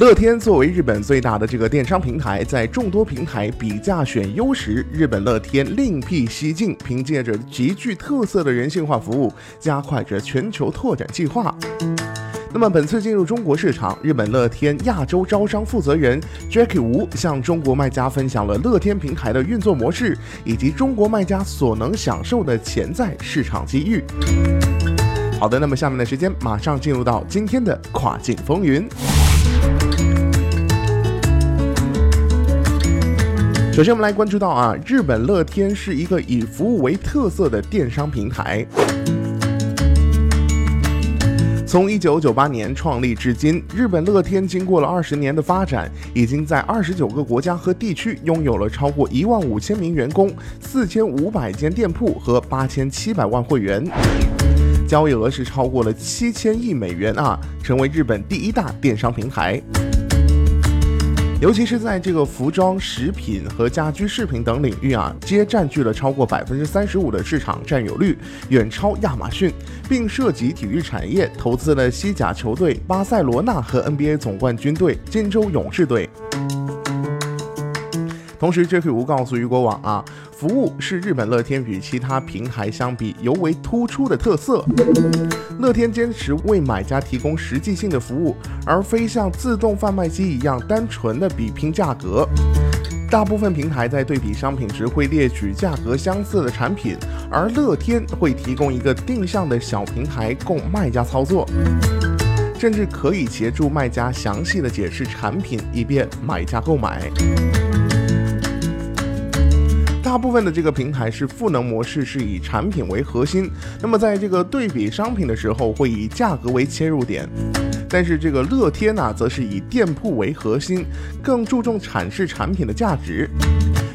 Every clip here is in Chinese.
乐天作为日本最大的这个电商平台，在众多平台比价选优时，日本乐天另辟蹊径，凭借着极具特色的人性化服务，加快着全球拓展计划。那么本次进入中国市场，日本乐天亚洲招商负责人 Jackie 吴向中国卖家分享了乐天平台的运作模式，以及中国卖家所能享受的潜在市场机遇。好的，那么下面的时间马上进入到今天的跨境风云。首先，我们来关注到啊，日本乐天是一个以服务为特色的电商平台。从一九九八年创立至今，日本乐天经过了二十年的发展，已经在二十九个国家和地区拥有了超过一万五千名员工、四千五百间店铺和八千七百万会员，交易额是超过了七千亿美元啊，成为日本第一大电商平台。尤其是在这个服装、食品和家居饰品等领域啊，皆占据了超过百分之三十五的市场占有率，远超亚马逊，并涉及体育产业，投资了西甲球队巴塞罗那和 NBA 总冠军队金州勇士队。同时，J.K. 吴告诉雨果网啊，服务是日本乐天与其他平台相比尤为突出的特色。乐天坚持为买家提供实际性的服务，而非像自动贩卖机一样单纯的比拼价格。大部分平台在对比商品时会列举价格相似的产品，而乐天会提供一个定向的小平台供卖家操作，甚至可以协助卖家详细的解释产品，以便买家购买。大部分的这个平台是赋能模式，是以产品为核心。那么在这个对比商品的时候，会以价格为切入点。但是这个乐天呢，则是以店铺为核心，更注重阐释产品的价值。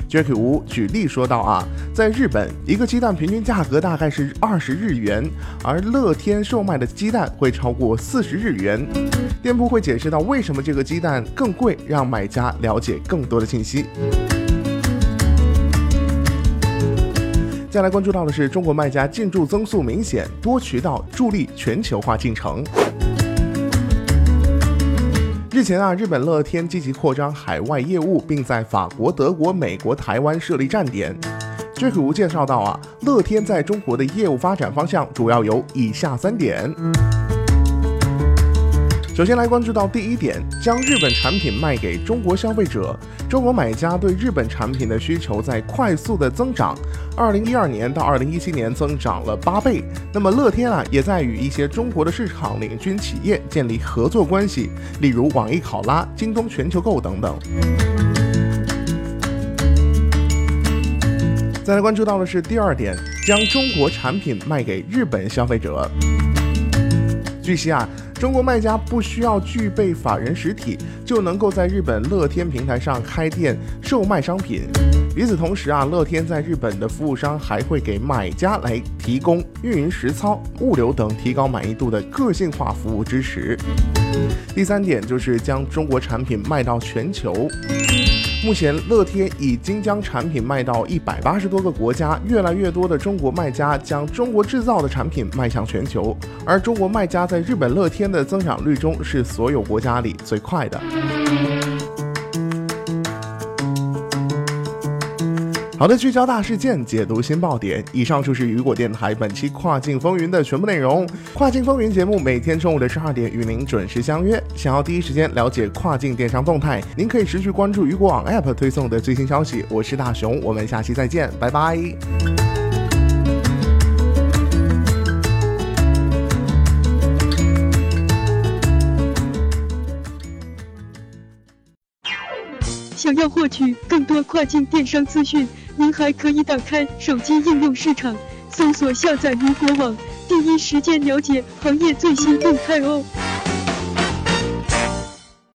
Jacky 吴举例说到啊，在日本，一个鸡蛋平均价格大概是二十日元，而乐天售卖的鸡蛋会超过四十日元。店铺会解释到为什么这个鸡蛋更贵，让买家了解更多的信息。接下来关注到的是，中国卖家进驻增速明显，多渠道助力全球化进程。日前啊，日本乐天积极扩张海外业务，并在法国、德国、美国、台湾设立站点。Jack 吴介绍到啊，乐天在中国的业务发展方向主要有以下三点。首先来关注到第一点，将日本产品卖给中国消费者。中国买家对日本产品的需求在快速的增长，二零一二年到二零一七年增长了八倍。那么乐天啊，也在与一些中国的市场领军企业建立合作关系，例如网易考拉、京东全球购等等。再来关注到的是第二点，将中国产品卖给日本消费者。据悉啊。中国卖家不需要具备法人实体，就能够在日本乐天平台上开店售卖商品。与此同时啊，乐天在日本的服务商还会给买家来提供运营实操、物流等提高满意度的个性化服务支持。第三点就是将中国产品卖到全球。目前，乐天已经将产品卖到一百八十多个国家，越来越多的中国卖家将中国制造的产品卖向全球，而中国卖家在日本乐天的增长率中是所有国家里最快的。好的，聚焦大事件，解读新爆点。以上就是雨果电台本期跨境风云的全部内容。跨境风云节目每天中午的十二点与您准时相约。想要第一时间了解跨境电商动态，您可以持续关注雨果网 App 推送的最新消息。我是大熊，我们下期再见，拜拜。想要获取更多跨境电商资讯。您还可以打开手机应用市场，搜索下载云果网，第一时间了解行业最新动态哦。